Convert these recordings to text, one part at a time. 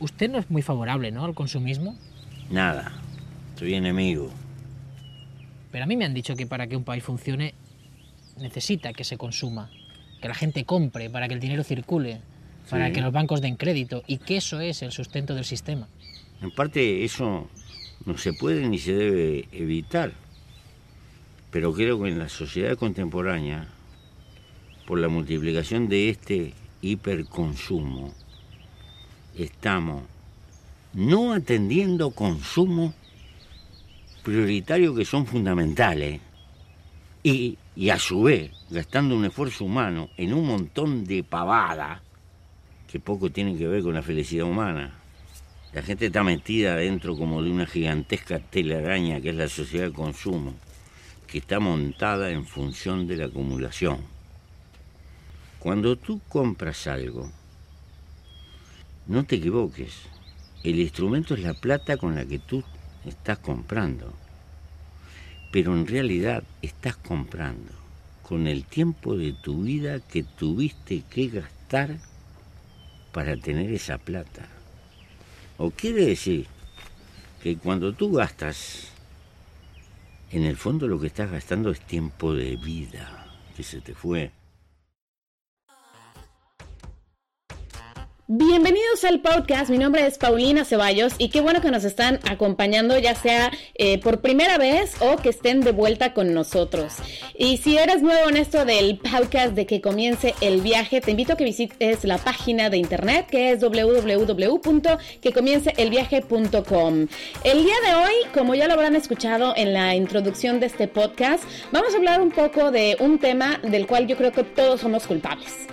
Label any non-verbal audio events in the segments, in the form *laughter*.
Usted no es muy favorable, ¿no? Al consumismo. Nada. Soy enemigo. Pero a mí me han dicho que para que un país funcione necesita que se consuma, que la gente compre, para que el dinero circule, para Sí. que los bancos den crédito y que eso es el sustento del sistema. En parte eso no se puede ni se debe evitar. Pero creo que en la sociedad contemporánea, por la multiplicación de este hiperconsumo, estamos no atendiendo consumos prioritarios que son fundamentales y, y a su vez gastando un esfuerzo humano en un montón de pavada que poco tienen que ver con la felicidad humana. La gente está metida dentro como de una gigantesca telaraña que es la sociedad del consumo, que está montada en función de la acumulación. Cuando tú compras algo, no te equivoques, el instrumento es la plata con la que tú estás comprando, pero en realidad estás comprando con el tiempo de tu vida que tuviste que gastar para tener esa plata. O quiere decir que cuando tú gastas, en el fondo lo que estás gastando es tiempo de vida que se te fue. Bienvenidos al podcast, mi nombre es Paulina Ceballos y qué bueno que nos están acompañando ya sea eh, por primera vez o que estén de vuelta con nosotros. Y si eres nuevo en esto del podcast de que comience el viaje, te invito a que visites la página de internet que es www.quecomienceelviaje.com. El día de hoy, como ya lo habrán escuchado en la introducción de este podcast, vamos a hablar un poco de un tema del cual yo creo que todos somos culpables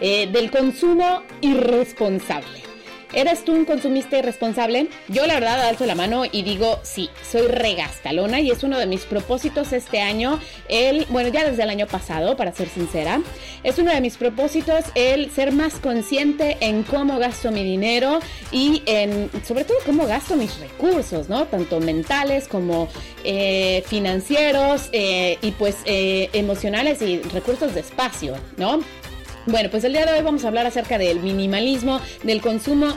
eh, del consumo irresponsable. ¿Eres tú un consumista irresponsable? Yo la verdad alzo la mano y digo sí, soy regastalona y es uno de mis propósitos este año, el, bueno ya desde el año pasado para ser sincera, es uno de mis propósitos el ser más consciente en cómo gasto mi dinero y en sobre todo cómo gasto mis recursos, ¿no? Tanto mentales como eh, financieros eh, y pues emocionales y recursos de espacio, ¿no? Bueno, pues el día de hoy vamos a hablar acerca del minimalismo, del consumo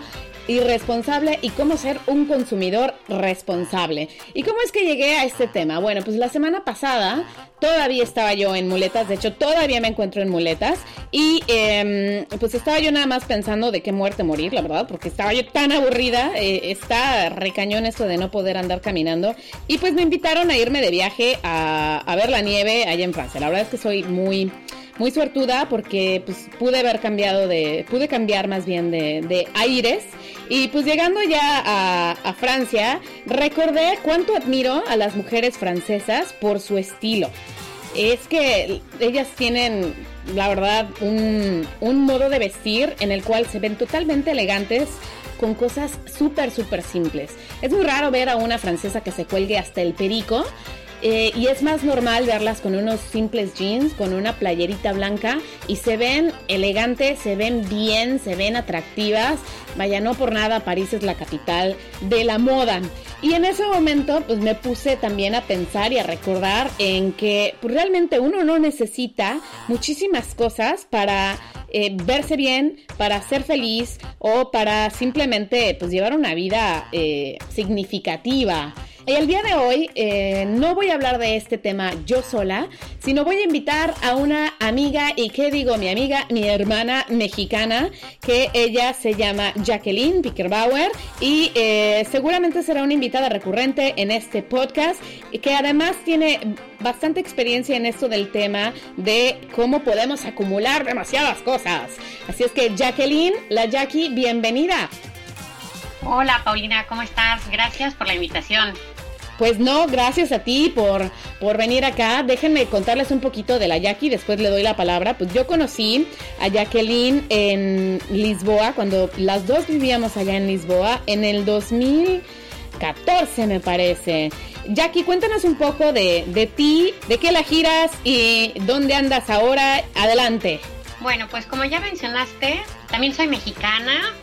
irresponsable y cómo ser un consumidor responsable. ¿Y cómo es que llegué a este tema? Bueno, pues la semana pasada todavía estaba yo en muletas, de hecho todavía me encuentro en muletas y eh, pues estaba yo nada más pensando de qué muerte morir, la verdad, porque estaba yo tan aburrida, eh, está recañón esto de no poder andar caminando y pues me invitaron a irme de viaje a, a ver la nieve allá en Francia. La verdad es que soy muy muy suertuda porque pues pude haber cambiado de, pude cambiar más bien de, de aires y pues llegando ya a, Francia recordé cuánto admiro a las mujeres francesas por su estilo. Es que ellas tienen, la verdad, un, un modo de vestir en el cual se ven totalmente elegantes con cosas súper, súper simples. Es muy raro ver a una francesa que se cuelgue hasta el perico eh, y es más normal verlas con unos simples jeans, con una playerita blanca y se ven elegantes, se ven bien, se ven atractivas. Vaya, no por nada París es la capital de la moda. Y en ese momento pues me puse también a pensar y a recordar en que pues, realmente uno no necesita muchísimas cosas para eh, verse bien, para ser feliz o para simplemente pues llevar una vida eh, significativa. Y el día de hoy eh, no voy a hablar de este tema yo sola, sino voy a invitar a una amiga, y qué digo mi amiga, mi hermana mexicana, que ella se llama Jacqueline Pickerbauer y eh, seguramente será una invitada recurrente en este podcast, que además tiene bastante experiencia en esto del tema de cómo podemos acumular demasiadas cosas. Así es que Jacqueline, la Jackie, bienvenida. Hola Paulina, ¿cómo estás? Gracias por la invitación. Pues no, gracias a ti por, por venir acá. Déjenme contarles un poquito de la Jackie, después le doy la palabra. Pues yo conocí a Jacqueline en Lisboa, cuando las dos vivíamos allá en Lisboa, en el 2014 me parece. Jackie, cuéntanos un poco de, de ti, de qué la giras y dónde andas ahora. Adelante. Bueno, pues como ya mencionaste, también soy mexicana,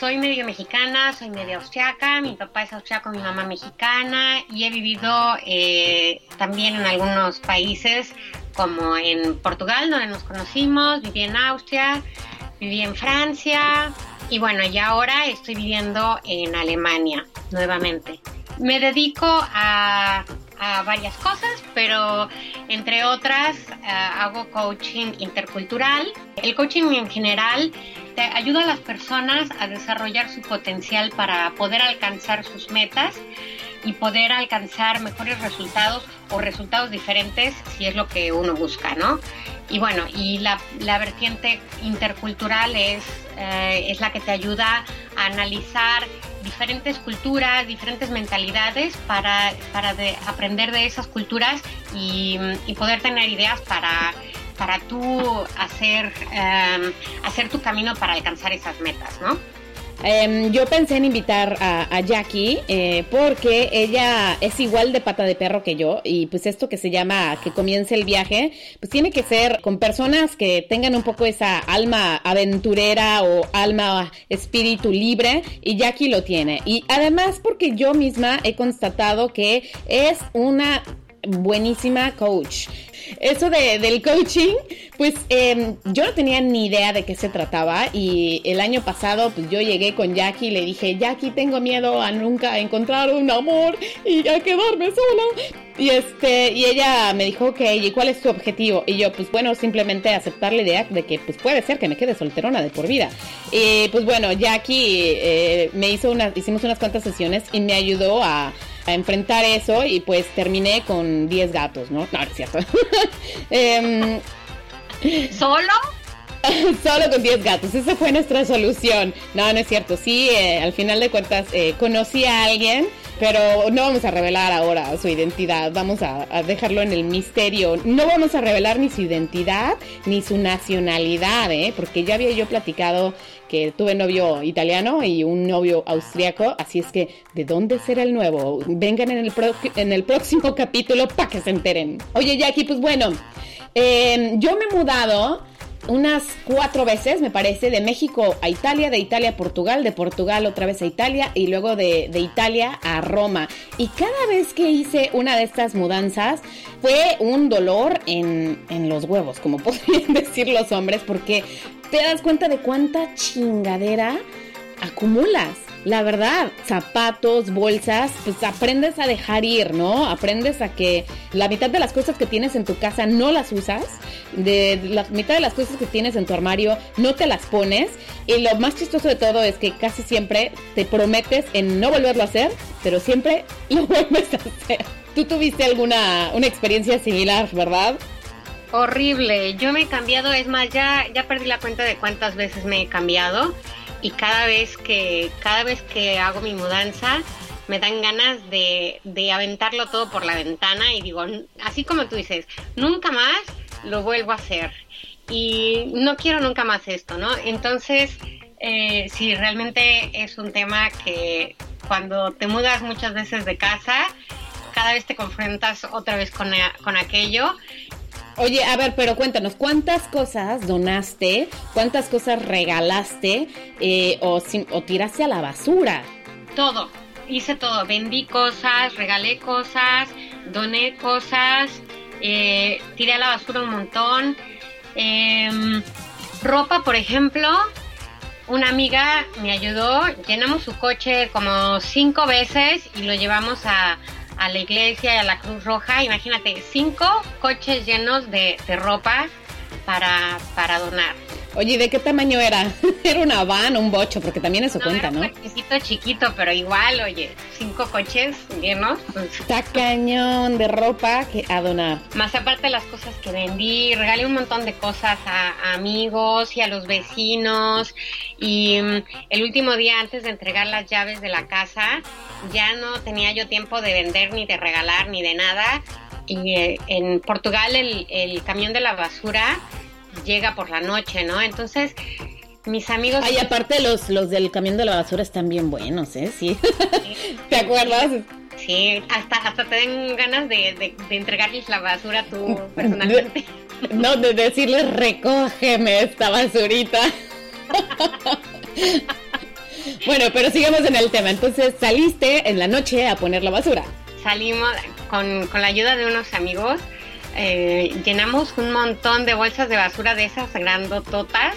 soy medio mexicana, soy medio austriaca, mi papá es austriaco, mi mamá mexicana y he vivido eh, también en algunos países como en Portugal, donde nos conocimos, viví en Austria, viví en Francia, y bueno, y ahora estoy viviendo en Alemania nuevamente. Me dedico a, varias cosas, pero entre otras eh, hago coaching intercultural. El coaching en general te ayuda a las personas a desarrollar su potencial para poder alcanzar sus metas y poder alcanzar mejores resultados o resultados diferentes si es lo que uno busca, ¿no? Y bueno, y la, la vertiente intercultural es, eh, es la que te ayuda a analizar diferentes culturas, diferentes mentalidades para, para aprender de esas culturas y, y poder tener ideas para para tú hacer, eh, hacer tu camino para alcanzar esas metas, ¿no? Em, yo pensé en invitar a, Jackie eh, porque ella es igual de pata de perro que yo y pues esto que se llama que comience el viaje, pues tiene que ser con personas que tengan un poco esa alma aventurera o alma espíritu libre y Jackie lo tiene. Y además porque yo misma he constatado que es una buenísima coach. Eso de, del coaching, pues em, yo no tenía ni idea de qué se trataba y el año pasado pues yo llegué con Jackie y le dije, Jackie, tengo miedo a nunca encontrar un amor y a quedarme sola. Y este, y ella me dijo, ok, ¿y cuál es tu objetivo? Y yo, pues bueno, simplemente aceptar la idea de que pues puede ser que me quede solterona de por vida. Y pues bueno, Jackie eh, me hizo unas, hicimos unas cuantas sesiones y me ayudó a a enfrentar eso y pues terminé con 10 gatos, ¿no? No, no es cierto. *laughs* Em, ¿Solo? *laughs* Solo con 10 gatos, esa fue nuestra solución. No, no es cierto. Sí, eh, al final de cuentas eh, conocí a alguien, pero no vamos a revelar ahora su identidad. Vamos a, dejarlo en el misterio. No vamos a revelar ni su identidad ni su nacionalidad, ¿eh? porque ya había yo platicado que tuve novio italiano y un novio austriaco, así es que ¿de dónde será el nuevo? Vengan en el, en el próximo capítulo para que se enteren. Oye, Jackie, pues bueno, eh, yo me he mudado unas cuatro veces, me parece, de México a Italia, de Italia a Portugal, de Portugal otra vez a Italia y luego de, Italia a Roma. Y cada vez que hice una de estas mudanzas fue un dolor en, en los huevos, como *laughs* podrían decir los hombres, porque te das cuenta de cuánta chingadera acumulas la verdad, zapatos, bolsas, pues aprendes a dejar ir, ¿no? Aprendes a que la mitad de las cosas que tienes en tu casa no las usas, de la mitad de las cosas que tienes en tu armario no te las pones y lo más chistoso de todo es que casi siempre te prometes en no volverlo a hacer, pero siempre *laughs* lo vuelves a hacer. Tú tuviste alguna una experiencia similar, ¿verdad? Horrible. Yo me he cambiado, es más, ya, ya perdí la cuenta de cuántas veces me he cambiado y cada vez que, cada vez que hago mi mudanza me dan ganas de, de aventarlo todo por la ventana y digo, así como tú dices, nunca más lo vuelvo a hacer y no quiero nunca más esto, ¿no? Entonces, eh, sí, realmente es un tema que cuando te mudas muchas veces de casa, cada vez te confrontas otra vez con, con aquello Oye, a ver, pero cuéntanos, ¿cuántas cosas donaste? ¿Cuántas cosas regalaste eh, o, o tiraste a la basura? Todo, hice todo. Vendí cosas, regalé cosas, doné cosas, eh, tiré a la basura un montón. Em, ropa, por ejemplo, una amiga me ayudó, llenamos su coche como cinco veces y lo llevamos a, a la iglesia y a la Cruz Roja. Imagínate, cinco coches llenos de, de ropa para, para donar. Oye, ¿de qué tamaño era? *laughs* ¿Era una van o un bocho? Porque también eso cuenta, ¿no? Un cochecito chiquito, pero igual, oye, cinco coches llenos. Pues. Está cañón de ropa que a donar. Más aparte de las cosas que vendí, regalé un montón de cosas a, amigos y a los vecinos. Y mm, el último día antes de entregar las llaves de la casa, ya no tenía yo tiempo de vender ni de regalar ni de nada. Y eh, en Portugal el, el camión de la basura llega por la noche, ¿no? Entonces, mis amigos... Ay, aparte los, los del camión de la basura están bien buenos, ¿eh? Sí. *laughs* ¿Te acuerdas? Sí, hasta, hasta te den ganas de, de, entregarles la basura tú personalmente. *laughs* no, de decirles recógeme esta basurita. *laughs* bueno, pero sigamos en el tema. Entonces, saliste en la noche a poner la basura. Salimos con, con la ayuda de unos amigos eh, llenamos un montón de bolsas de basura de esas grandototas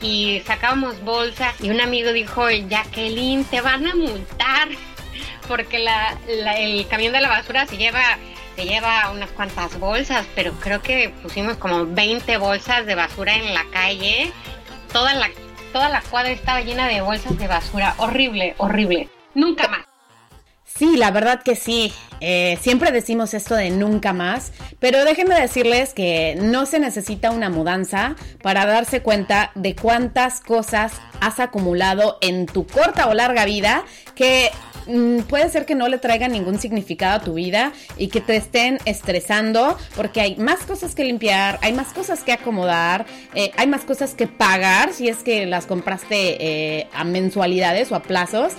y sacábamos bolsas y un amigo dijo, Jacqueline, te van a multar *laughs* porque el camión de la basura se lleva se lleva unas cuantas bolsas, pero creo que pusimos como 20 bolsas de basura en la calle. Toda la, toda la cuadra estaba llena de bolsas de basura. Horrible, horrible. Nunca más. Sí, la verdad que sí. Eh, siempre decimos esto de nunca más, pero déjenme decirles que no se necesita una mudanza para darse cuenta de cuántas cosas has acumulado en tu corta o larga vida que Mm, puede ser que no le traiga ningún significado a tu vida y que te estén estresando porque hay más cosas que limpiar, hay más cosas que acomodar, eh, hay más cosas que pagar si es que las compraste eh, a mensualidades o a plazos,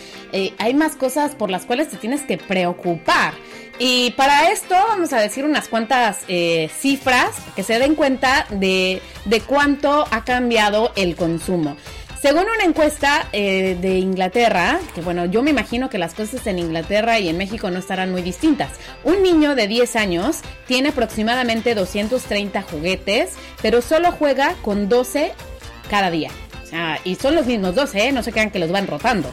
hay más cosas por las cuales te tienes que preocupar. Y para esto vamos a decir unas cuantas cifras que se den cuenta de, de cuánto ha cambiado el consumo. Según una encuesta eh, de Inglaterra, que bueno, yo me imagino que las cosas en Inglaterra y en México no estarán muy distintas. Un niño de 10 años tiene aproximadamente 230 juguetes, pero solo juega con 12 cada día. Y son los mismos 12, ¿eh? no se crean que los van rotando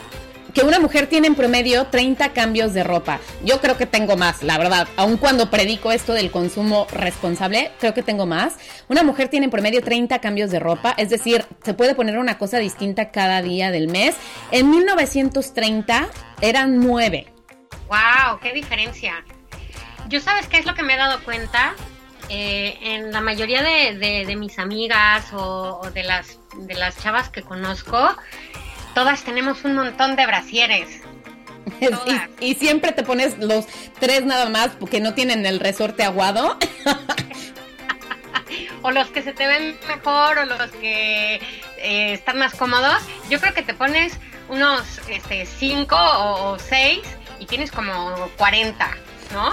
que una mujer tiene en promedio 30 cambios de ropa. Yo creo que tengo más, la verdad. Aun cuando predico esto del consumo responsable, creo que tengo más. Una mujer tiene en promedio 30 cambios de ropa, es decir, se puede poner una cosa distinta cada día del mes. En 1930 eran 9. ¡Wow! ¡Qué diferencia! Yo sabes qué es lo que me he dado cuenta. Eh, en la mayoría de, mis amigas o, o de, las, de las chavas que conozco, Todas tenemos un montón de brasieres. *laughs* Y, siempre te pones los tres nada más porque no tienen el resorte aguado. *laughs* o los que se te ven mejor o los que eh, están más cómodos. Yo creo que te pones unos este, cinco o, seis y tienes como 40, ¿no?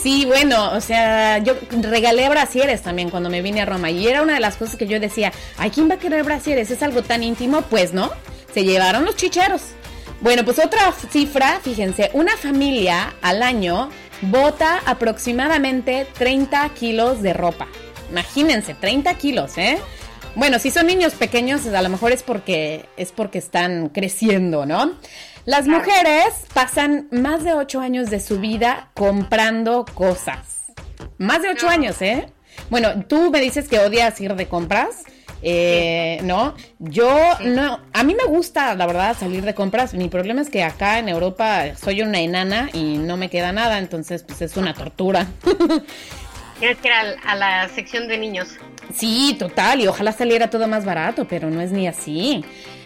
Sí, bueno, o sea, yo regalé brasieres también cuando me vine a Roma y era una de las cosas que yo decía, ¿ay, quién va a querer brasieres? ¿Es algo tan íntimo? Pues no se llevaron los chicheros. Bueno, pues otra cifra, fíjense, una familia al año bota aproximadamente 30 kilos de ropa. Imagínense, 30 kilos, ¿eh? Bueno, si son niños pequeños, a lo mejor es porque, es porque están creciendo, ¿no? Las mujeres pasan más de 8 años de su vida comprando cosas. Más de 8 años, ¿eh? Bueno, tú me dices que odias ir de compras. Eh, ¿No? Yo no, a mí me gusta, la verdad, salir de compras. Mi problema es que acá en Europa soy una enana y no me queda nada, entonces pues es una tortura. *laughs* Tienes que ir a, la sección de niños. Sí, total, y ojalá saliera todo más barato, pero no es ni así.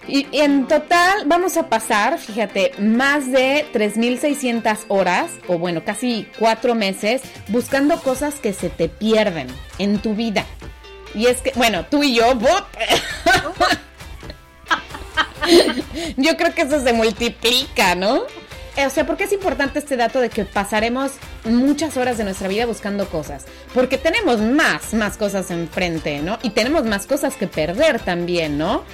Y en total vamos a pasar, fíjate, más de 3.600 horas, o bueno, casi cuatro meses, buscando cosas que se te pierden en tu vida. Y es que, bueno, tú y yo, *laughs* yo creo que eso se multiplica, ¿no? O sea, ¿por qué es importante este dato de que pasaremos muchas horas de nuestra vida buscando cosas? Porque tenemos más, más cosas enfrente, ¿no? Y tenemos más cosas que perder también, ¿no?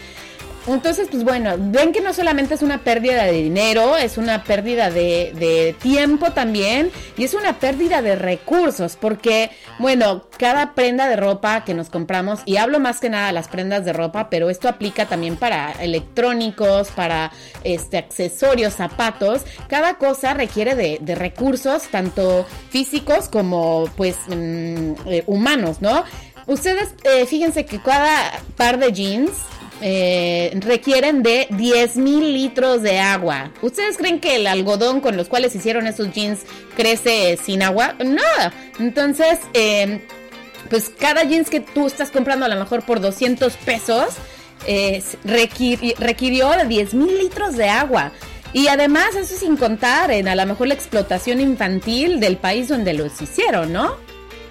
Entonces, pues bueno, ven que no solamente es una pérdida de dinero, es una pérdida de, tiempo también y es una pérdida de recursos, porque, bueno, cada prenda de ropa que nos compramos, y hablo más que nada de las prendas de ropa, pero esto aplica también para electrónicos, para este, accesorios, zapatos, cada cosa requiere de, recursos, tanto físicos como, pues, mm, eh, humanos, ¿no? Ustedes, eh, fíjense que cada par de jeans eh, requieren de 10 mil litros de agua. ¿Ustedes creen que el algodón con los cuales hicieron esos jeans crece sin agua? No. Entonces, em, pues cada jeans que tú estás comprando a lo mejor por 200 pesos eh, requirió de 10 mil litros de agua. Y además, eso sin contar en a lo mejor la explotación infantil del país donde los hicieron, ¿no?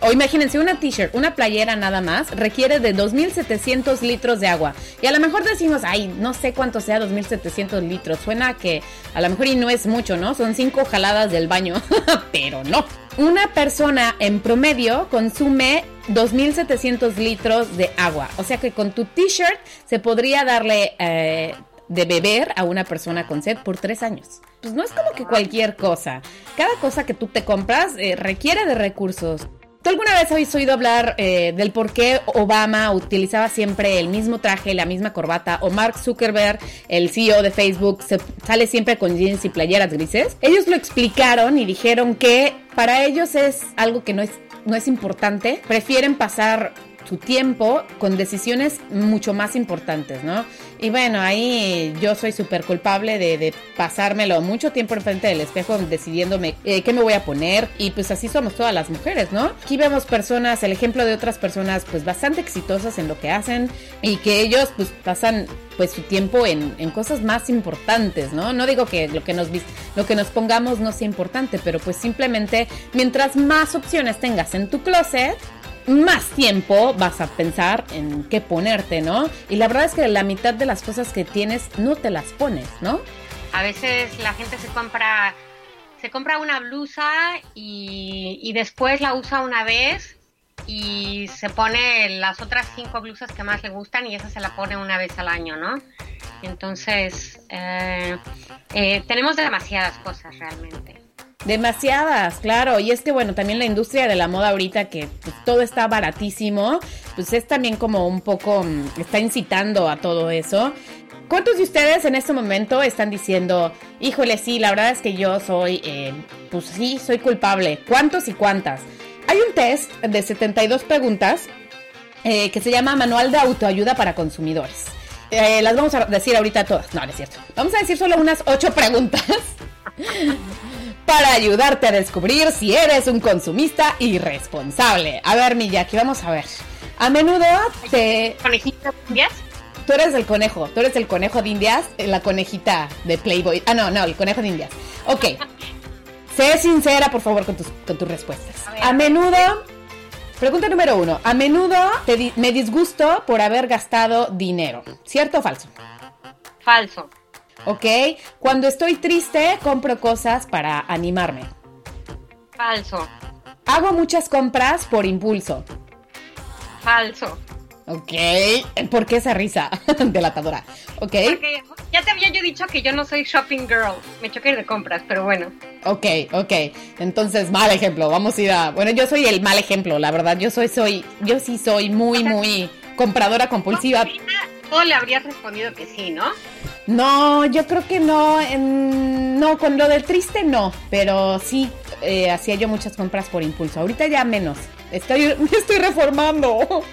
O imagínense una t-shirt, una playera nada más, requiere de 2.700 litros de agua. Y a lo mejor decimos, ay, no sé cuánto sea 2.700 litros. Suena que a lo mejor y no es mucho, ¿no? Son cinco jaladas del baño. *laughs* Pero no. Una persona en promedio consume 2.700 litros de agua. O sea que con tu t-shirt se podría darle eh, de beber a una persona con sed por tres años. Pues no es como que cualquier cosa. Cada cosa que tú te compras eh, requiere de recursos. ¿Tú alguna vez habéis oído hablar eh, del por qué Obama utilizaba siempre el mismo traje, la misma corbata? O Mark Zuckerberg, el CEO de Facebook, se sale siempre con jeans y playeras grises. Ellos lo explicaron y dijeron que para ellos es algo que no es, no es importante. Prefieren pasar su tiempo con decisiones mucho más importantes, ¿no? Y bueno, ahí yo soy súper culpable de, pasármelo mucho tiempo enfrente del espejo decidiéndome eh, qué me voy a poner y pues así somos todas las mujeres, ¿no? Aquí vemos personas, el ejemplo de otras personas pues bastante exitosas en lo que hacen y que ellos pues pasan pues su tiempo en, en cosas más importantes, ¿no? No digo que lo que nos lo que nos pongamos no sea importante, pero pues simplemente mientras más opciones tengas en tu closet, más tiempo vas a pensar en qué ponerte, ¿no? Y la verdad es que la mitad de las cosas que tienes no te las pones, ¿no? A veces la gente se compra se compra una blusa y, después la usa una vez y se pone las otras cinco blusas que más le gustan y esa se la pone una vez al año, ¿no? Entonces, eh, eh, tenemos demasiadas cosas realmente. Demasiadas, claro. Y es que, bueno, también la industria de la moda ahorita, que pues, todo está baratísimo, pues es también como un poco, mm, está incitando a todo eso. ¿Cuántos de ustedes en este momento están diciendo, híjole, sí, la verdad es que yo soy, eh, pues sí, soy culpable? ¿Cuántos y cuántas? Hay un test de 72 preguntas eh, que se llama Manual de Autoayuda para Consumidores. Eh, las vamos a decir ahorita todas. No, no es cierto. Vamos a decir solo unas 8 preguntas. *laughs* para ayudarte a descubrir si eres un consumista irresponsable. A ver, Miyaki, vamos a ver. A menudo te... ¿Conejito de indias? Tú eres el conejo, tú eres el conejo de indias, eh, la conejita de Playboy. Ah, no, no, el conejo de indias. Ok. sé sincera, por favor, con tus, con tus respuestas. A, menudo... Pregunta número uno. A menudo me disgusto por haber gastado dinero. ¿Cierto o falso? Falso. ¿Ok? Cuando estoy triste, compro cosas para animarme. Falso. Hago muchas compras por impulso. Falso. Ok, ¿por qué esa risa *laughs* delatadora? Ok. Porque ya te había yo dicho que yo no soy shopping girl, me choqué de compras, pero bueno. Ok, ok, entonces mal ejemplo, vamos a ir a... Bueno, yo soy el mal ejemplo, la verdad, yo soy, soy, yo sí soy muy, muy compradora compulsiva. Todo le habrías respondido que sí, ¿no? No, yo creo que no. no, con lo del triste no, pero sí eh, hacía yo muchas compras por impulso. Ahorita ya menos. Estoy, *laughs* me estoy reformando. *laughs*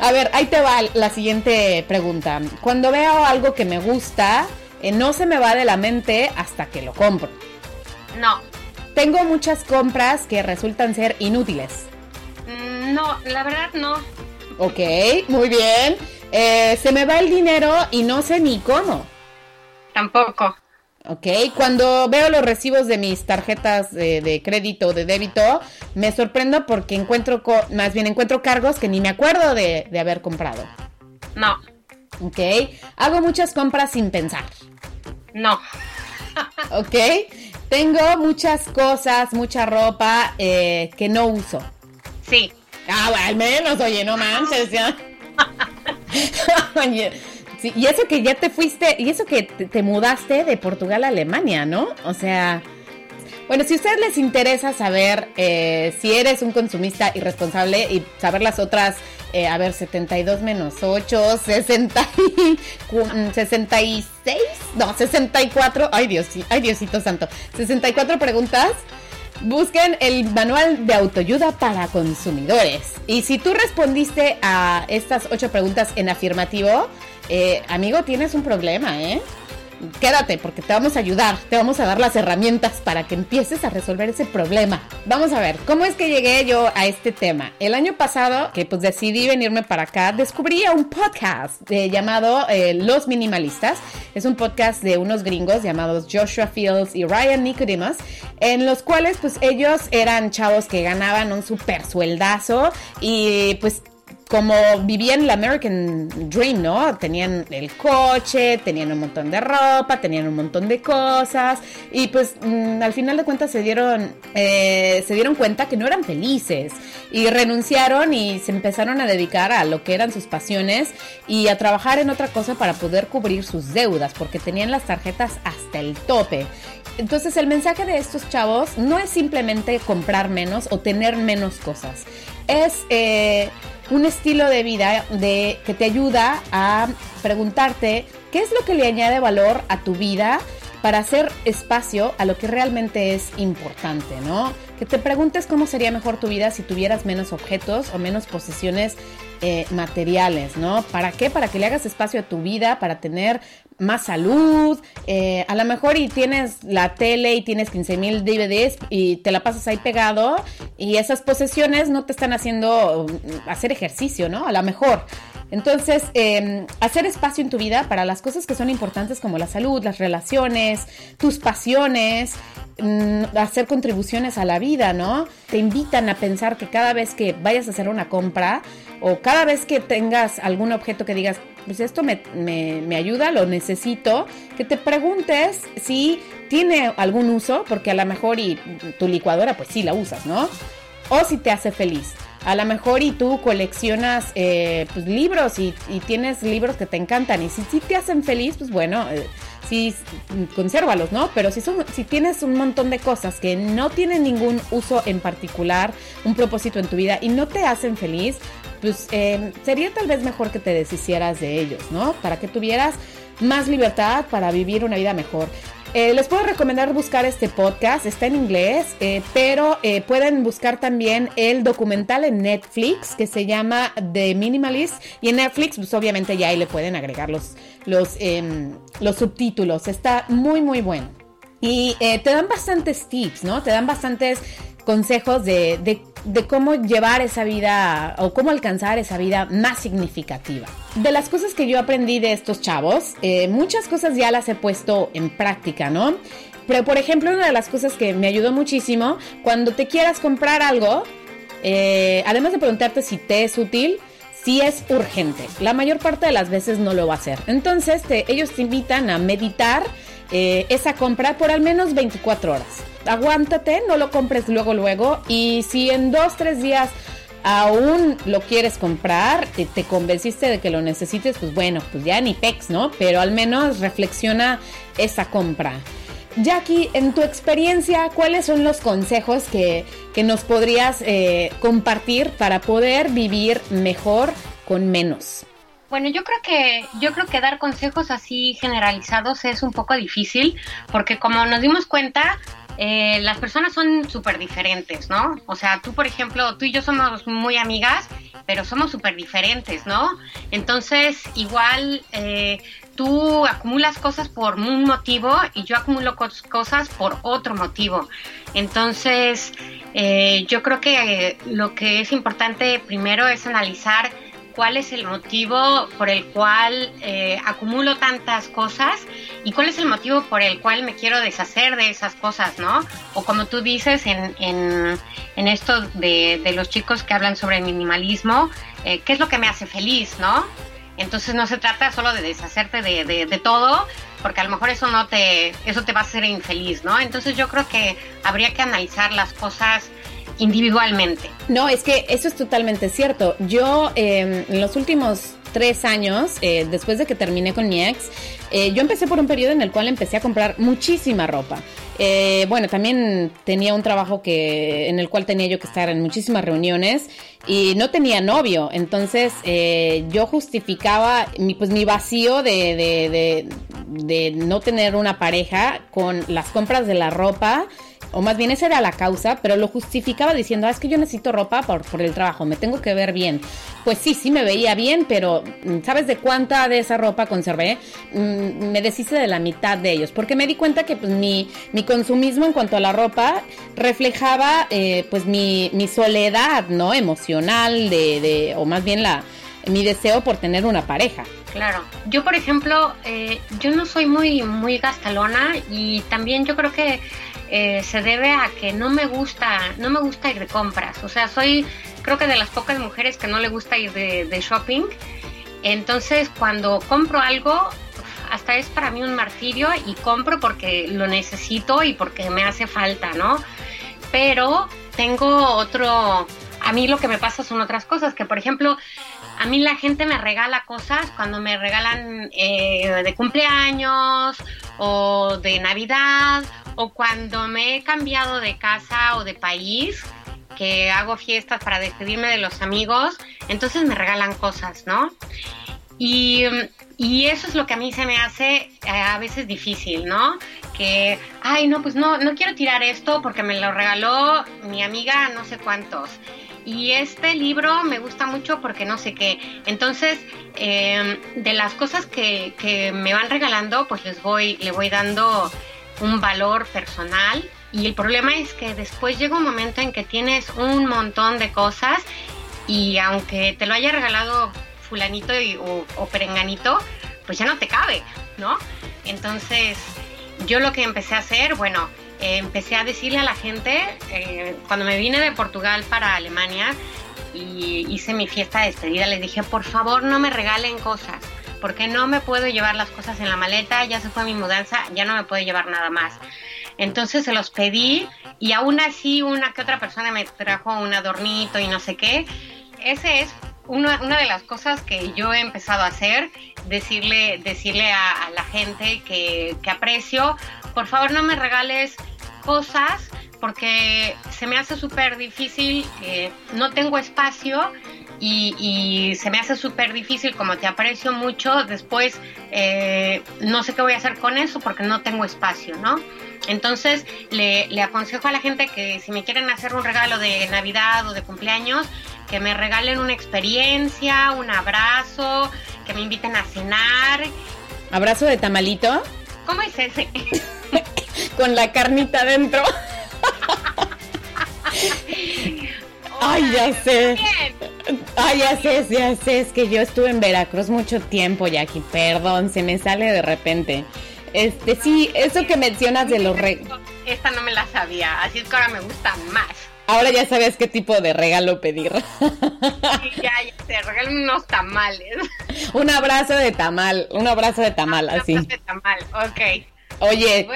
A ver, ahí te va la siguiente pregunta. Cuando veo algo que me gusta, eh, no se me va de la mente hasta que lo compro. No. Tengo muchas compras que resultan ser inútiles. Mm, no, la verdad no. Ok, muy bien. Eh, se me va el dinero y no sé ni cómo. Tampoco. Ok, cuando veo los recibos de mis tarjetas de, crédito o de débito, me sorprendo porque encuentro, más bien encuentro cargos que ni me acuerdo de, de haber comprado. No. Ok, hago muchas compras sin pensar. No. ok, tengo muchas cosas, mucha ropa eh, que no uso. Sí. Ah, bueno, al menos, oye, no manches, ya. *laughs* *laughs* y eso que ya te fuiste, y eso que te, mudaste de Portugal a Alemania, ¿no? O sea, bueno, si a ustedes les interesa saber eh, si eres un consumista irresponsable y saber las otras, eh, a ver, 72 menos 8, 60 66, no, 64, ay Dios, ay Diosito santo, 64 preguntas busquen el manual de autoayuda para consumidores. Y si tú respondiste a estas ocho preguntas en afirmativo, eh, amigo, tienes un problema, ¿eh? Quédate porque te vamos a ayudar, te vamos a dar las herramientas para que empieces a resolver ese problema. Vamos a ver, ¿cómo es que llegué yo a este tema? El año pasado, que pues decidí venirme para acá, descubrí un podcast eh, llamado eh, Los Minimalistas. Es un podcast de unos gringos llamados Joshua Fields y Ryan Nicodemus, en los cuales pues ellos eran chavos que ganaban un super sueldazo y pues como vivían el American Dream, ¿no? Tenían el coche, tenían un montón de ropa, tenían un montón de cosas y pues mm, al final de cuentas se dieron, eh, se dieron cuenta que no eran felices y renunciaron y se empezaron a dedicar a lo que eran sus pasiones y a trabajar en otra cosa para poder cubrir sus deudas porque tenían las tarjetas hasta el tope. Entonces el mensaje de estos chavos no es simplemente comprar menos o tener menos cosas. Es eh, un estilo de vida de, que te ayuda a preguntarte qué es lo que le añade valor a tu vida para hacer espacio a lo que realmente es importante, ¿no? Que te preguntes cómo sería mejor tu vida si tuvieras menos objetos o menos posesiones eh, materiales, ¿no? ¿Para qué? Para que le hagas espacio a tu vida, para tener más salud, eh, a lo mejor y tienes la tele y tienes 15 mil DVDs y te la pasas ahí pegado y esas posesiones no te están haciendo mm, hacer ejercicio, ¿no? A lo mejor. Entonces, em, hacer espacio en tu vida para las cosas que son importantes como la salud, las relaciones, tus pasiones, mm, hacer contribuciones a la vida, ¿no? Te invitan a pensar que cada vez que vayas a hacer una compra o cada vez que tengas algún objeto que digas, pues esto me, me ayuda, lo necesito, que te preguntes si tiene algún uso, porque a lo mejor y tu licuadora pues sí la usas, ¿no? O si te hace feliz a lo mejor y tú coleccionas eh, pues, libros y, tienes libros que te encantan y si, te hacen feliz, pues bueno, eh, sí, consérvalos, ¿no? Pero si, si tienes un montón de cosas que no tienen ningún uso en particular, un propósito en tu vida y no te hacen feliz, pues eh, sería tal vez mejor que te deshicieras de ellos, ¿no? Para que tuvieras más libertad para vivir una vida mejor. Eh, les puedo recomendar buscar este podcast, está en inglés, eh, pero pueden buscar también el documental en Netflix que se llama The Minimalist y en Netflix pues obviamente ya ahí le pueden agregar los, los, em, los subtítulos, está muy muy bueno. Y te dan bastantes tips, ¿no? Te dan bastantes consejos de, de, cómo llevar esa vida o cómo alcanzar esa vida más significativa. De las cosas que yo aprendí de estos chavos, eh, muchas cosas ya las he puesto en práctica, ¿no? Pero por ejemplo, una de las cosas que me ayudó muchísimo, cuando te quieras comprar algo, eh, además de preguntarte si te es útil, si es urgente. La mayor parte de las veces no lo va a hacer. Entonces, ellos te invitan a meditar eh, esa compra por al menos 24 horas aguántate, no lo compres luego, luego. Y si en dos, tres días aún lo quieres comprar, te, te convenciste de que lo necesites, pues bueno, pues ya ni pex, ¿no? Pero al menos reflexiona esa compra. Jackie, en tu experiencia, ¿cuáles son los consejos que, nos podrías eh, compartir para poder vivir mejor con menos? Bueno, yo creo que yo creo que dar consejos así generalizados es un poco difícil porque como nos dimos cuenta, eh, las personas son súper diferentes, ¿no? O sea, tú, por ejemplo, tú y yo somos muy amigas, pero somos súper diferentes, ¿no? Entonces, igual eh, tú acumulas cosas por un motivo y yo acumulo cosas por otro motivo. Entonces, eh, yo creo que lo que es importante primero es analizar cuál es el motivo por el cual eh, acumulo tantas cosas y cuál es el motivo por el cual me quiero deshacer de esas cosas, ¿no? O como tú dices en, en, esto de, los chicos que hablan sobre minimalismo, eh, ¿qué es lo que me hace feliz, ¿no? Entonces no se trata solo de deshacerte de, de, todo, porque a lo mejor eso no te, eso te va a hacer infeliz, ¿no? Entonces yo creo que habría que analizar las cosas individualmente. No, es que eso es totalmente cierto. Yo em, en los últimos tres años, eh, después de que terminé con mi ex, eh, yo empecé por un periodo en el cual empecé a comprar muchísima ropa. Eh, bueno, también tenía un trabajo que, en el cual tenía yo que estar en muchísimas reuniones y no tenía novio. Entonces yo justificaba mi, pues, mi vacío de, de, de no tener una pareja con las compras de la ropa o más bien esa era la causa, pero lo justificaba diciendo, ah, es que yo necesito ropa por, por el trabajo, me tengo que ver bien. Pues sí, sí me veía bien, pero mm, ¿sabes de cuánta de esa ropa conservé? Mm, me deshice de la mitad de ellos, porque me di cuenta que pues, mi, mi consumismo en cuanto a la ropa reflejaba eh, pues mi, mi, soledad, ¿no? Emocional, de, de, o más bien la, mi deseo por tener una pareja. Claro, yo por ejemplo, eh, yo no soy muy, muy gastalona y también yo creo que eh, se debe a que no me gusta, no me gusta ir de compras. O sea, soy creo que de las pocas mujeres que no le gusta ir de, shopping. Entonces, cuando compro algo, hasta es para mí un martirio y compro porque lo necesito y porque me hace falta, ¿no? Pero tengo otro, a mí lo que me pasa son otras cosas, que por ejemplo, a mí la gente me regala cosas cuando me regalan eh, de cumpleaños o de Navidad o cuando me he cambiado de casa o de país, que hago fiestas para despedirme de los amigos, entonces me regalan cosas, ¿no? Y, y eso es lo que a mí se me hace eh, a veces difícil, ¿no? Que, ay, no, pues no, no quiero tirar esto porque me lo regaló mi amiga no sé cuántos y este libro me gusta mucho porque no sé qué. Entonces, em, de las cosas que, que, me van regalando, pues les voy, le voy dando un valor personal. Y el problema es que después llega un momento en que tienes un montón de cosas y aunque te lo haya regalado fulanito o, o perenganito, pues ya no te cabe, ¿no? Entonces, yo lo que empecé a hacer, bueno, empecé a decirle a la gente, eh, cuando me vine de Portugal para Alemania y hice mi fiesta de despedida, les dije, por favor no me regalen cosas, porque no me puedo llevar las cosas en la maleta, ya se fue mi mudanza, ya no me puedo llevar nada más. Entonces se los pedí y aún así una que otra persona me trajo un adornito y no sé qué. Ese es una, de las cosas que yo he empezado a hacer, decirle, decirle a, la gente que, que aprecio, por favor no me regales cosas porque se me hace súper difícil, eh, no tengo espacio y, se me hace súper difícil, como te aprecio mucho, después eh, no sé qué voy a hacer con eso porque no tengo espacio, ¿no? Entonces le, le, aconsejo a la gente que si me quieren hacer un regalo de Navidad o de cumpleaños, que me regalen una experiencia, un abrazo, que me inviten a cenar. ¿Abrazo de tamalito? ¿Cómo es ese? *laughs* Con la carnita dentro. *laughs* Ay, ya sé. Ay, ya sé, ya sé. Es que yo estuve en Veracruz mucho tiempo, Jackie. Perdón, se me sale de repente. Este, sí, eso que mencionas de los regalos. Esta no me la sabía, así es que ahora me gusta más. Ahora ya sabes qué tipo de regalo pedir. Sí, ya, ya sé, regalen unos tamales. Un abrazo de tamal, un abrazo de tamal, así. Un abrazo de tamal, ok. Oye.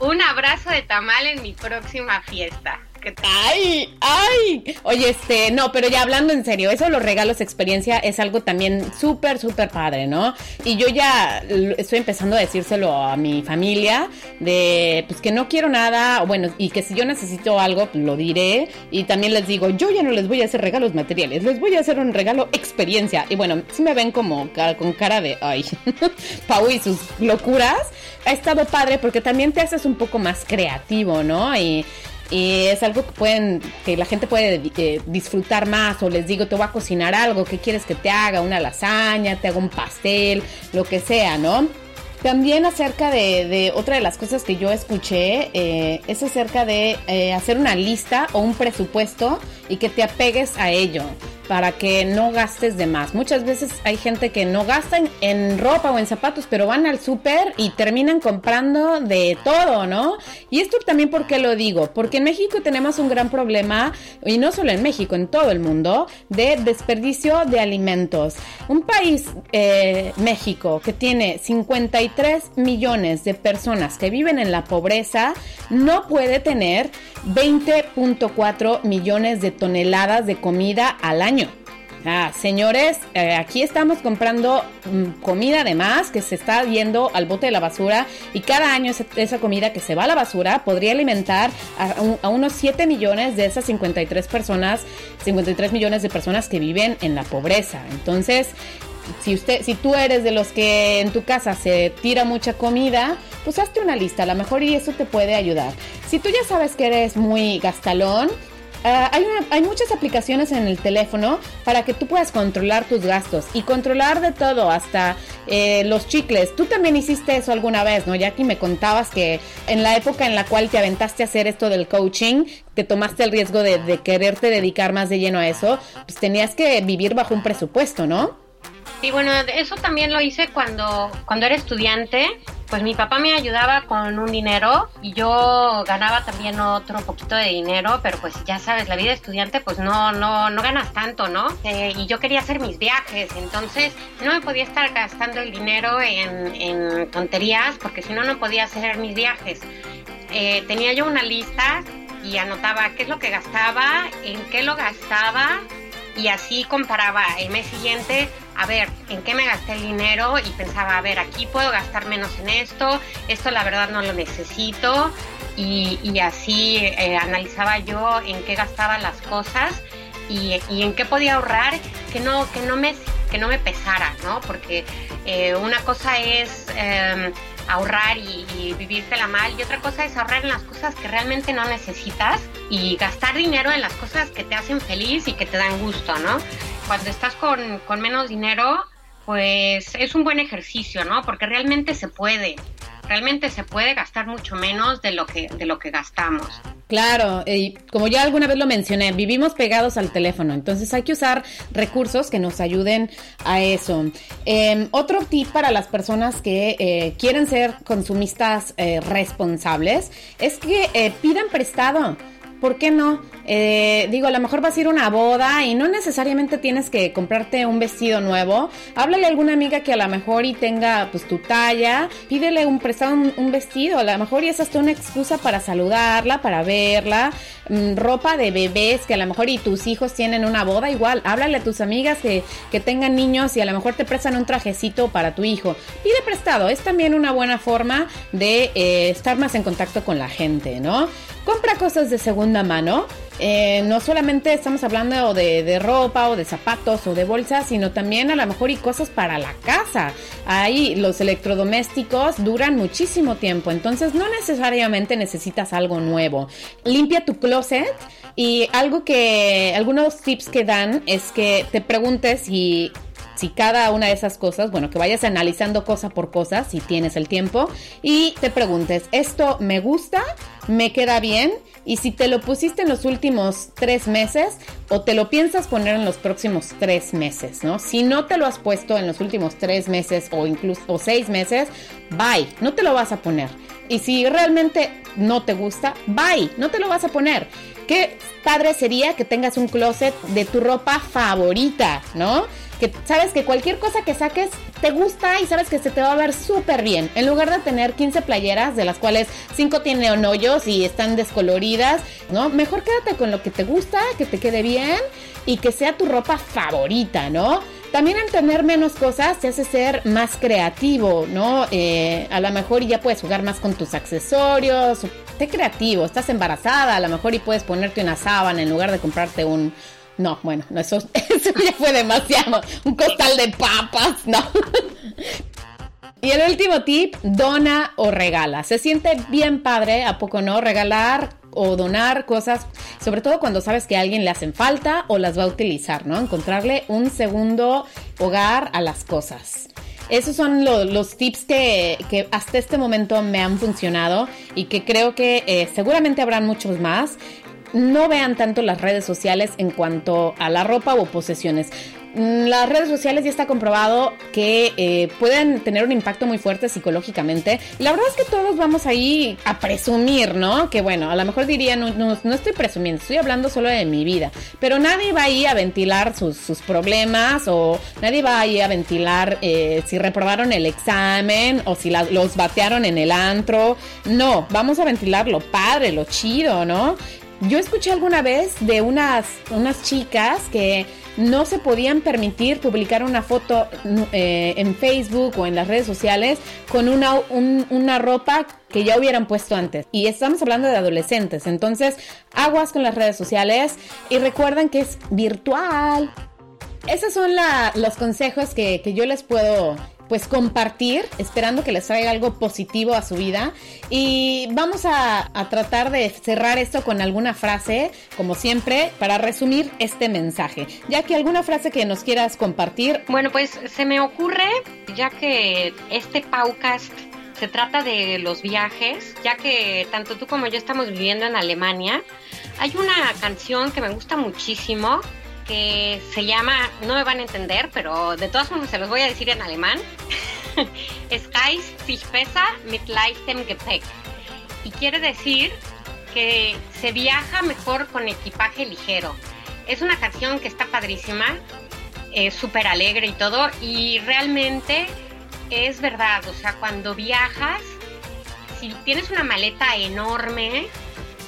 Un abrazo de tamal en mi próxima fiesta. Ay, ay. Oye, este, no, pero ya hablando en serio, eso los regalos experiencia es algo también súper, súper padre, ¿no? Y yo ya estoy empezando a decírselo a mi familia de, pues que no quiero nada, bueno, y que si yo necesito algo, pues, lo diré. Y también les digo, yo ya no les voy a hacer regalos materiales, les voy a hacer un regalo experiencia. Y bueno, si me ven como con cara de, ay, *laughs* Pau y sus locuras, ha estado padre porque también te haces un poco más creativo, ¿no? Y y es algo que pueden que la gente puede eh, disfrutar más o les digo te voy a cocinar algo ¿qué quieres que te haga una lasaña te hago un pastel lo que sea no también acerca de, otra de las cosas que yo escuché eh, es acerca de eh, hacer una lista o un presupuesto y que te apegues a ello para que no gastes de más. Muchas veces hay gente que no gasta en, ropa o en zapatos, pero van al súper y terminan comprando de todo, ¿no? Y esto también, ¿por qué lo digo? Porque en México tenemos un gran problema, y no solo en México, en todo el mundo, de desperdicio de alimentos. Un país, eh, México, que tiene 53 millones de personas que viven en la pobreza, no puede tener 20.4 millones de toneladas de comida al año. Ah, señores, eh, aquí estamos comprando mm, comida de más que se está yendo al bote de la basura y cada año esa, comida que se va a la basura podría alimentar a, unos 7 millones de esas 53 personas, 53 millones de personas que viven en la pobreza. Entonces, si usted, si tú eres de los que en tu casa se tira mucha comida, pues hazte una lista, a lo mejor y eso te puede ayudar. Si tú ya sabes que eres muy gastalón, Ah, hay, hay, muchas aplicaciones en el teléfono para que tú puedas controlar tus gastos y controlar de todo, hasta eh, los chicles. Tú también hiciste eso alguna vez, ¿no? Ya aquí me contabas que en la época en la cual te aventaste a hacer esto del coaching, te tomaste el riesgo de, de quererte dedicar más de lleno a eso, pues tenías que vivir bajo un presupuesto, ¿no? Sí, bueno, eso también lo hice cuando, cuando era estudiante pues mi papá me ayudaba con un dinero y yo ganaba también otro poquito de dinero, pero pues ya sabes, la vida estudiante pues no, no, no ganas tanto, ¿no? Eh, y yo quería hacer mis viajes, entonces no me podía estar gastando el dinero en, en tonterías porque si no, no podía hacer mis viajes. Eh, tenía yo una lista y anotaba qué es lo que gastaba, en qué lo gastaba y así comparaba el mes siguiente a ver, ¿en qué me gasté el dinero? Y pensaba, a ver, aquí puedo gastar menos en esto, esto la verdad no lo necesito. y, así eh, analizaba yo en qué gastaba las cosas y, en qué podía ahorrar que no, que no, me, que no me pesara, ¿no? Porque eh, una cosa es em, ahorrar y, y vivírtela mal y otra cosa es ahorrar en las cosas que realmente no necesitas y gastar dinero en las cosas que te hacen feliz y que te dan gusto, ¿no? Cuando estás con, con menos dinero, pues es un buen ejercicio, ¿no? Porque realmente se puede realmente se puede gastar mucho menos de lo que, de lo que gastamos. Claro, y como ya alguna vez lo mencioné, vivimos pegados al teléfono, entonces hay que usar recursos que nos ayuden a eso. Em, otro tip para las personas que eh, quieren ser consumistas eh, responsables es que eh, pidan prestado. ¿Por qué no? Eh, digo, a lo mejor vas a ir a una boda y no necesariamente tienes que comprarte un vestido nuevo. Háblale a alguna amiga que a lo mejor y tenga pues tu talla, pídele un prestado un, vestido, a lo mejor y es hasta una excusa para saludarla, para verla, ropa de bebés que a lo mejor y tus hijos tienen una boda, igual, háblale a tus amigas que, que tengan niños y a lo mejor te prestan un trajecito para tu hijo. Pide prestado, es también una buena forma de eh, estar más en contacto con la gente, ¿no? compra cosas de segunda mano. Eh, no solamente estamos hablando de, ropa o de zapatos o de bolsas, sino también a lo mejor y cosas para la casa. Ahí los electrodomésticos duran muchísimo tiempo, entonces no necesariamente necesitas algo nuevo. Limpia tu closet y algo que, algunos tips que dan es que te preguntes si si cada una de esas cosas, bueno, que vayas analizando cosa por cosa, si tienes el tiempo, y te preguntes, ¿esto me gusta? ¿Me queda bien? Y si te lo pusiste en los últimos tres meses o te lo piensas poner en los próximos tres meses, ¿no? Si no te lo has puesto en los últimos tres meses o incluso o seis meses, bye, no te lo vas a poner. Y si realmente no te gusta, bye, no te lo vas a poner. Qué padre sería que tengas un closet de tu ropa favorita, ¿no? Que sabes que cualquier cosa que saques te gusta y sabes que se te va a ver súper bien. En lugar de tener 15 playeras, de las cuales 5 tienen hoyos y están descoloridas, ¿no? Mejor quédate con lo que te gusta, que te quede bien y que sea tu ropa favorita, ¿no? También al tener menos cosas te hace ser más creativo, ¿no? Eh, a lo mejor ya puedes jugar más con tus accesorios. Sé creativo, estás embarazada, a lo mejor y puedes ponerte una sábana en lugar de comprarte un, no, bueno, eso, *laughs* eso ya fue demasiado. Un costal de papas, no. Y el último tip, dona o regala. Se siente bien padre, ¿a poco no? Regalar o donar cosas, sobre todo cuando sabes que a alguien le hacen falta o las va a utilizar, ¿no? Encontrarle un segundo hogar a las cosas. Esos son los tips que, hasta este momento me han funcionado y que creo que eh, seguramente habrán muchos más no vean tanto las redes sociales en cuanto a la ropa o posesiones. Mm, las redes sociales ya está comprobado que eh, pueden tener un impacto muy fuerte psicológicamente. La verdad es que todos vamos ahí a presumir, ¿no? Que bueno, a lo mejor diría, no, no, estoy presumiendo, estoy hablando solo de mi vida. Pero nadie va ahí a ventilar sus, problemas o nadie va ahí a ventilar eh, si reprobaron el examen o si los batearon en el antro. No, vamos a ventilar lo padre, lo chido, ¿no? Yo escuché alguna vez de unas, unas chicas que no se podían permitir publicar una foto eh, en Facebook o en las redes sociales con una, una ropa que ya hubieran puesto antes. Y estamos hablando de adolescentes. Entonces, aguas con las redes sociales y recuerden que es virtual. Esos son los consejos que, que yo les puedo pues compartir, esperando que les traiga algo positivo a su vida. Y vamos a, tratar de cerrar esto con alguna frase, como siempre, para resumir este mensaje. Ya que alguna frase que nos quieras compartir. Bueno, pues se me ocurre, ya que este podcast se trata de los viajes, ya que tanto tú como yo estamos viviendo en Alemania, hay una canción que me gusta muchísimo que se llama, no me van a entender, pero de todas formas se los voy a decir en alemán. Skies sich besser mit leichtem Gepäck. Y quiere decir que se viaja mejor con equipaje ligero. Es una canción que está padrísima, es súper alegre y todo, y realmente es verdad, o sea, cuando viajas, si tienes una maleta enorme,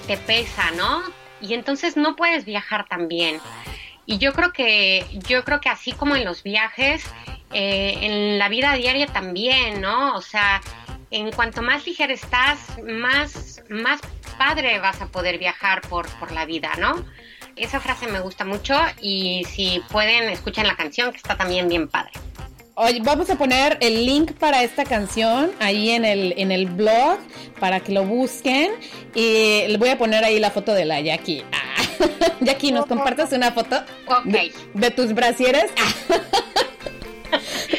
te pesa, ¿no? Y entonces no puedes viajar tan bien. Y yo creo que, yo creo que así como en los viajes, eh, en la vida diaria también, ¿no? O sea, en cuanto más ligero estás, más, más padre vas a poder viajar por, por la vida, ¿no? Esa frase me gusta mucho y si pueden, escuchen la canción que está también bien padre. Oye, vamos a poner el link para esta canción ahí en el, en el blog para que lo busquen. Y le voy a poner ahí la foto de la Jackie. Ah. *laughs* Jackie, ¿nos compartes una foto Ok. de, tus brasieres? *laughs*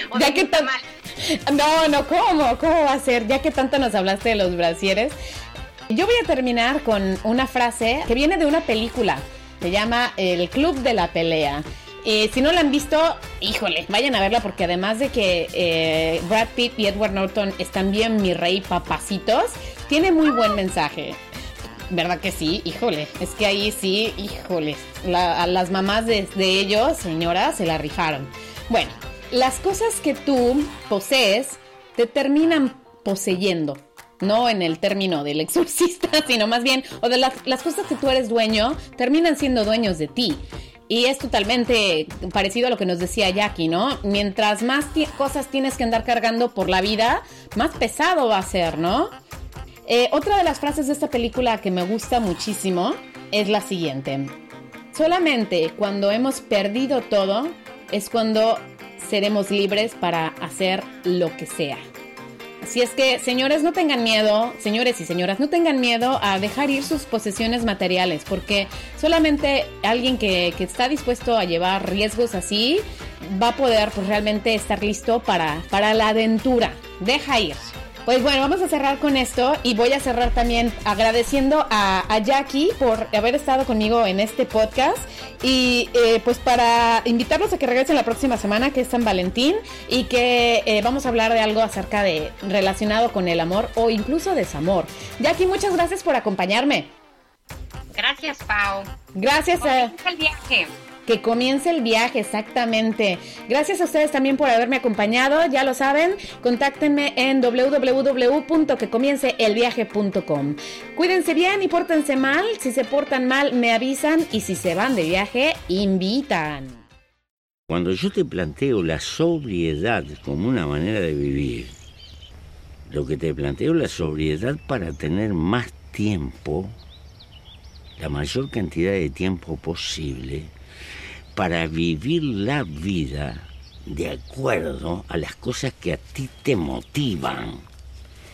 O ya que tan-. No, no, ¿cómo? ¿Cómo va a ser? Ya que tanto nos hablaste de los brasieres. Yo voy a terminar con una frase que viene de una película. Se llama El Club de la Pelea. Eh, si no la han visto, híjole, vayan a verla porque además de que eh, Brad Pitt y Edward Norton están bien mi rey papacitos, tiene muy buen mensaje. ¿Verdad que sí? Híjole, es que ahí sí, híjole, a las mamás de, ellos, señoras, se la rifaron. Bueno, las cosas que tú posees te terminan poseyendo. No en el término del exorcista, *laughs* sino más bien, o de las, las cosas que tú eres dueño, terminan siendo dueños de ti. Y es totalmente parecido a lo que nos decía Jackie, ¿no? Mientras más cosas tienes que andar cargando por la vida, más pesado va a ser, ¿no? Eh, otra de las frases de esta película que me gusta muchísimo es la siguiente. Solamente cuando hemos perdido todo es cuando seremos libres para hacer lo que sea. Así es que, señores, no tengan miedo, señores y señoras, no tengan miedo a dejar ir sus posesiones materiales, porque solamente alguien que, que está dispuesto a llevar riesgos así va a poder pues, realmente estar listo para, para la aventura. Deja ir. Pues bueno, vamos a cerrar con esto y voy a cerrar también agradeciendo a, a Jackie por haber estado conmigo en este podcast y eh, pues para invitarlos a que regresen la próxima semana que es San Valentín y que eh, vamos a hablar de algo acerca de relacionado con el amor o incluso desamor. Jackie, muchas gracias por acompañarme. Gracias, Pau. Gracias a... Comienza el viaje. Que comience el viaje, exactamente. Gracias a ustedes también por haberme acompañado. Ya lo saben, contáctenme en www.quecomienceelviaje.com. Cuídense bien y pórtense mal. Si se portan mal, me avisan. Y si se van de viaje, invitan. Cuando yo te planteo la sobriedad como una manera de vivir, lo que te planteo es la sobriedad para tener más tiempo, la mayor cantidad de tiempo posible, para vivir la vida de acuerdo a las cosas que a ti te motivan,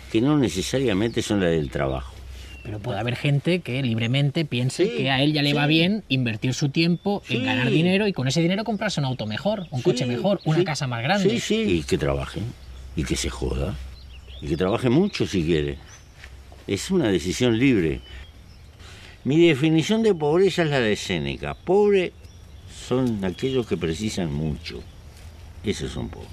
que no necesariamente son las del trabajo. Pero puede haber gente que libremente piense Sí, que a él ya le va bien invertir su tiempo en ganar dinero y con ese dinero comprarse un auto mejor, un coche mejor, una casa más grande. Sí, sí, y que trabaje, y que se joda, y que trabaje mucho si quiere. Es una decisión libre. Mi definición de pobreza es la de Séneca. Pobre son aquellos que precisan mucho. Esos son pobres.